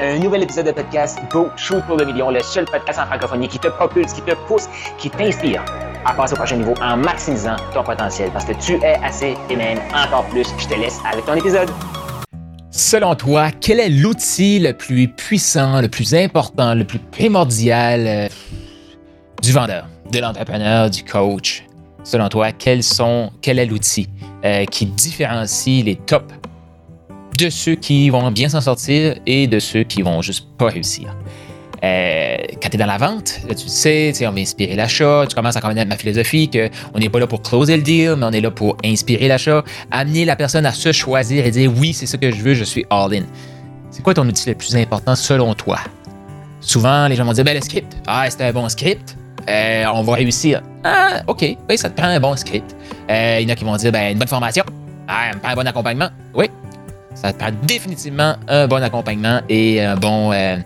Un nouvel épisode de podcast Go Shoot pour le million, le seul podcast en francophonie qui te propulse, qui te pousse, qui t'inspire à passer au prochain niveau en maximisant ton potentiel parce que tu es assez et même encore plus. Je te laisse avec ton épisode. Selon toi, quel est l'outil le plus puissant, le plus important, le plus primordial euh, du vendeur, de l'entrepreneur, du coach? Selon toi, quel est l'outil euh, qui différencie les tops de ceux qui vont bien s'en sortir et de ceux qui vont juste pas réussir. Euh, quand tu es dans la vente, tu sais, on va inspirer l'achat, tu commences à connaître ma philosophie qu'on n'est pas là pour closer le deal, mais on est là pour inspirer l'achat, amener la personne à se choisir et dire oui, c'est ce que je veux, je suis all-in. C'est quoi ton outil le plus important selon toi? Souvent, les gens vont dire ben, le script. Ah, c'est un bon script. Euh, on va réussir. Ah, OK. Oui, ça te prend un bon script. Euh, il y en a qui vont dire ben, une bonne formation. Ah, un bon accompagnement. Oui, ça te prend définitivement un bon accompagnement et euh,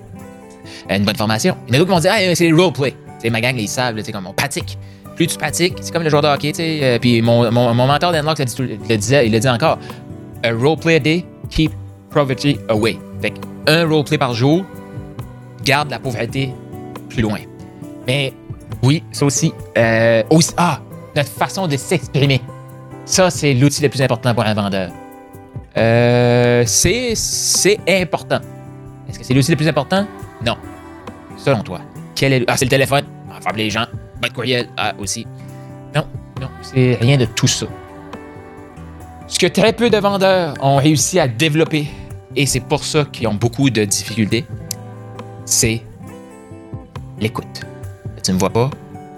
une bonne formation. Il y en a d'autres qui vont dire ah, c'est le roleplay. C'est ma gang, ils savent, comme on pratique. Plus tu pratiques, c'est comme le joueur de hockey. Euh, puis mon, mon, mentor d'Enlock le disait, il le dit encore A roleplay a day, keep poverty away. Fait un roleplay par jour garde la pauvreté plus loin. Mais oui, ça aussi. Euh, aussi ah, notre façon de s'exprimer. Ça, c'est l'outil le plus important pour un vendeur. Euh, c'est important. Est-ce que c'est l'outil le plus important? Non. Selon toi. Quel est Ah, c'est le téléphone. Enfin, les gens. De courriel. Ah, aussi. Non, non, c'est rien de tout ça. Ce que très peu de vendeurs ont réussi à développer, et c'est pour ça qu'ils ont beaucoup de difficultés, c'est l'écoute. Tu me vois pas,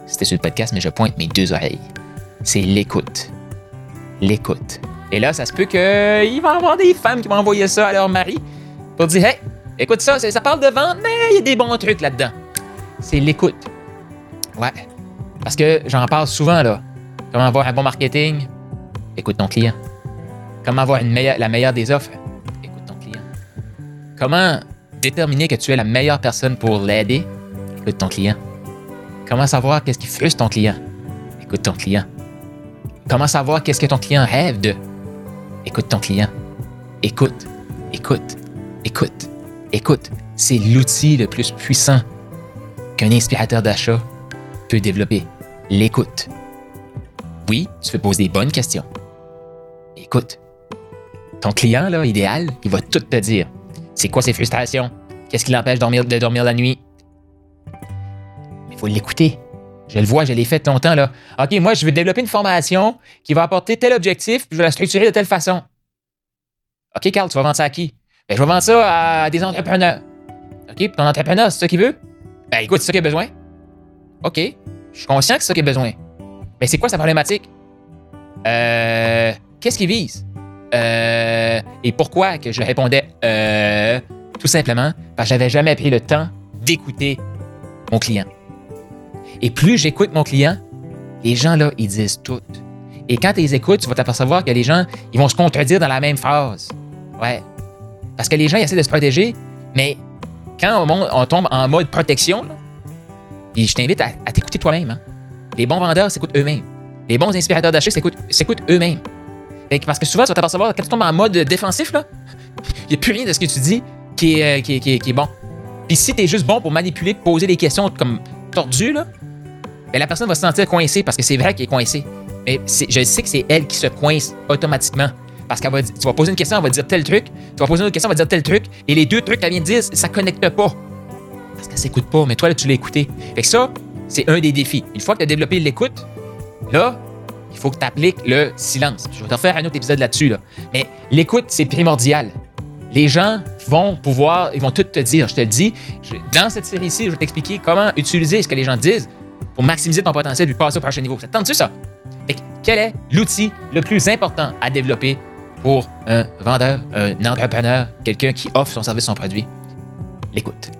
c'était sur le podcast, mais je pointe mes deux oreilles. C'est l'écoute. L'écoute. Et là, ça se peut qu'il va y avoir des femmes qui vont envoyer ça à leur mari pour dire Hey, écoute ça, ça parle de vente, mais il y a des bons trucs là-dedans. C'est l'écoute. Ouais. Parce que j'en parle souvent, là. Comment avoir un bon marketing? Écoute ton client. Comment avoir la meilleure des offres? Écoute ton client. Comment déterminer que tu es la meilleure personne pour l'aider? Écoute ton client. Comment savoir qu'est-ce qui frustre ton client? Écoute ton client. Comment savoir qu'est-ce que ton client rêve de? Écoute ton client. Écoute, écoute, écoute, écoute. C'est l'outil le plus puissant qu'un inspirateur d'achat peut développer. L'écoute. Oui, tu peux poser des bonnes questions. Écoute. Ton client, là, idéal, il va tout te dire. C'est quoi ses frustrations? Qu'est-ce qui l'empêche de dormir, de dormir la nuit? Il faut l'écouter. Je le vois, je l'ai fait longtemps, là. OK, moi, je veux développer une formation qui va apporter tel objectif, puis je vais la structurer de telle façon. OK, Carl, tu vas vendre ça à qui? Ben, je vais vendre ça à des entrepreneurs. OK, ton entrepreneur, c'est ça qu'il veut? Ben, écoute, c'est ça qu'il a besoin. OK, je suis conscient que c'est ça qu'il a besoin. Mais c'est quoi sa problématique? Euh. Qu'est-ce qu'il vise? Euh. Et pourquoi que je répondais euh. Tout simplement parce que j'avais jamais pris le temps d'écouter mon client? Et plus j'écoute mon client, les gens, là, ils disent tout. Et quand tu les écoutes, tu vas t'apercevoir que les gens, ils vont se contredire dans la même phrase. Ouais. Parce que les gens, ils essaient de se protéger, mais quand on, tombe en mode protection, je t'invite à, t'écouter toi-même. Hein. Les bons vendeurs s'écoutent eux-mêmes. Les bons inspirateurs d'achat s'écoutent eux-mêmes. Parce que souvent, tu vas t'apercevoir, quand tu tombes en mode défensif, il n'y a plus rien de ce que tu dis qui est, euh, qui est, bon. Puis si tu es juste bon pour manipuler, poser des questions comme tordues, là, ben, la personne va se sentir coincée parce que c'est vrai qu'elle est coincée. Mais je sais que c'est elle qui se coince automatiquement. Parce qu'elle va tu vas poser une question, elle va dire tel truc. Tu vas poser une autre question, elle va dire tel truc. Et les deux trucs qu'elle vient de dire, ça connecte pas. Parce qu'elle s'écoute pas. Mais toi, là, tu l'as écouté. Fait ça, c'est un des défis. Une fois que tu as développé l'écoute, là, il faut que tu appliques le silence. Je vais te faire un autre épisode là-dessus. Là. Mais l'écoute, c'est primordial. Les gens vont pouvoir, ils vont tout te dire. Je te le dis, dans cette série-ci, je vais t'expliquer comment utiliser ce que les gens disent pour maximiser ton potentiel et passer au prochain niveau. Ça tente-tu ça? quel est l'outil le plus important à développer pour un vendeur, un entrepreneur, quelqu'un qui offre son service, son produit? L'écoute.